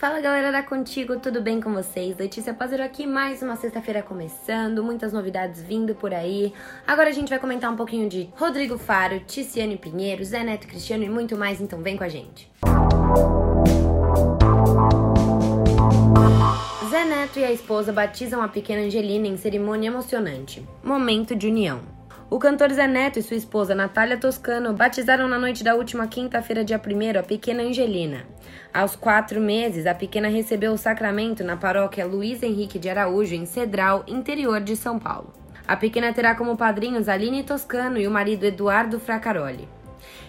Fala galera da Contigo, tudo bem com vocês? Letícia Pazero aqui, mais uma sexta-feira começando, muitas novidades vindo por aí. Agora a gente vai comentar um pouquinho de Rodrigo Faro, Ticiane Pinheiro, Zé Neto Cristiano e muito mais, então vem com a gente. Zé Neto e a esposa batizam a pequena Angelina em cerimônia emocionante. Momento de união. O cantor Zé Neto e sua esposa Natália Toscano batizaram na noite da última quinta-feira, dia 1 a pequena Angelina. Aos quatro meses, a pequena recebeu o sacramento na paróquia Luiz Henrique de Araújo, em Cedral, interior de São Paulo. A pequena terá como padrinhos Aline Toscano e o marido Eduardo Fracaroli.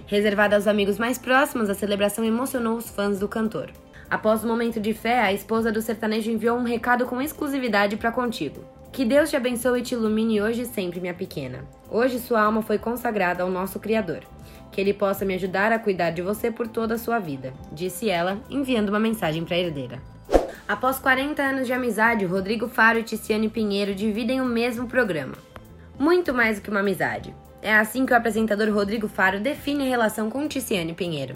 Reservada aos amigos mais próximos, a celebração emocionou os fãs do cantor. Após o momento de fé, a esposa do sertanejo enviou um recado com exclusividade para contigo. Que Deus te abençoe e te ilumine hoje e sempre, minha pequena. Hoje sua alma foi consagrada ao nosso Criador. Que ele possa me ajudar a cuidar de você por toda a sua vida, disse ela, enviando uma mensagem para a herdeira. Após 40 anos de amizade, Rodrigo Faro e Ticiane Pinheiro dividem o mesmo programa. Muito mais do que uma amizade. É assim que o apresentador Rodrigo Faro define a relação com Ticiane Pinheiro.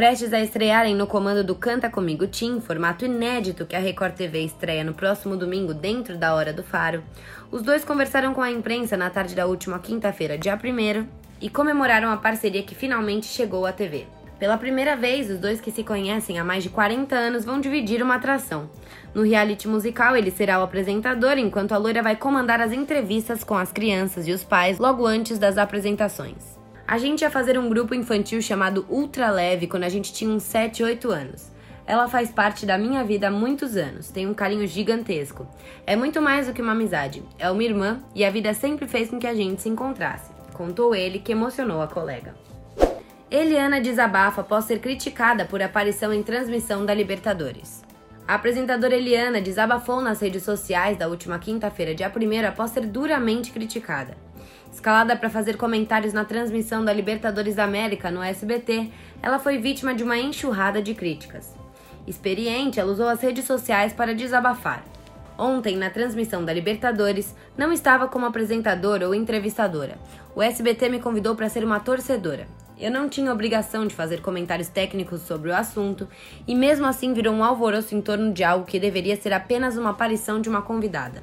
Prestes a estrearem no comando do Canta Comigo Tim, formato inédito que a Record TV estreia no próximo domingo dentro da Hora do Faro, os dois conversaram com a imprensa na tarde da última quinta-feira, dia 1 e comemoraram a parceria que finalmente chegou à TV. Pela primeira vez, os dois que se conhecem há mais de 40 anos vão dividir uma atração. No reality musical, ele será o apresentador, enquanto a loira vai comandar as entrevistas com as crianças e os pais logo antes das apresentações. A gente ia fazer um grupo infantil chamado Ultra Leve quando a gente tinha uns 7, 8 anos. Ela faz parte da minha vida há muitos anos, tem um carinho gigantesco. É muito mais do que uma amizade, é uma irmã e a vida sempre fez com que a gente se encontrasse, contou ele, que emocionou a colega. Eliana desabafa após ser criticada por aparição em transmissão da Libertadores. A apresentadora Eliana desabafou nas redes sociais da última quinta-feira, dia 1 após ser duramente criticada. Escalada para fazer comentários na transmissão da Libertadores da América no SBT, ela foi vítima de uma enxurrada de críticas. Experiente, ela usou as redes sociais para desabafar. Ontem, na transmissão da Libertadores, não estava como apresentadora ou entrevistadora. O SBT me convidou para ser uma torcedora. Eu não tinha obrigação de fazer comentários técnicos sobre o assunto e, mesmo assim, virou um alvoroço em torno de algo que deveria ser apenas uma aparição de uma convidada.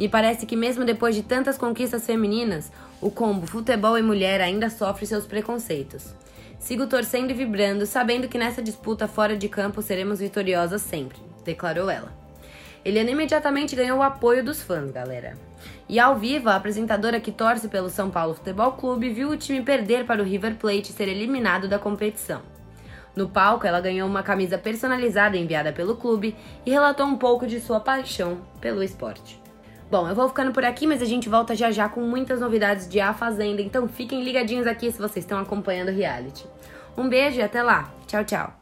Me parece que, mesmo depois de tantas conquistas femininas, o combo futebol e mulher ainda sofre seus preconceitos. Sigo torcendo e vibrando, sabendo que nessa disputa fora de campo seremos vitoriosas sempre, declarou ela. Eliana imediatamente ganhou o apoio dos fãs, galera. E ao vivo, a apresentadora que torce pelo São Paulo Futebol Clube viu o time perder para o River Plate e ser eliminado da competição. No palco, ela ganhou uma camisa personalizada enviada pelo clube e relatou um pouco de sua paixão pelo esporte. Bom, eu vou ficando por aqui, mas a gente volta já já com muitas novidades de A Fazenda, então fiquem ligadinhos aqui se vocês estão acompanhando o reality. Um beijo e até lá. Tchau, tchau.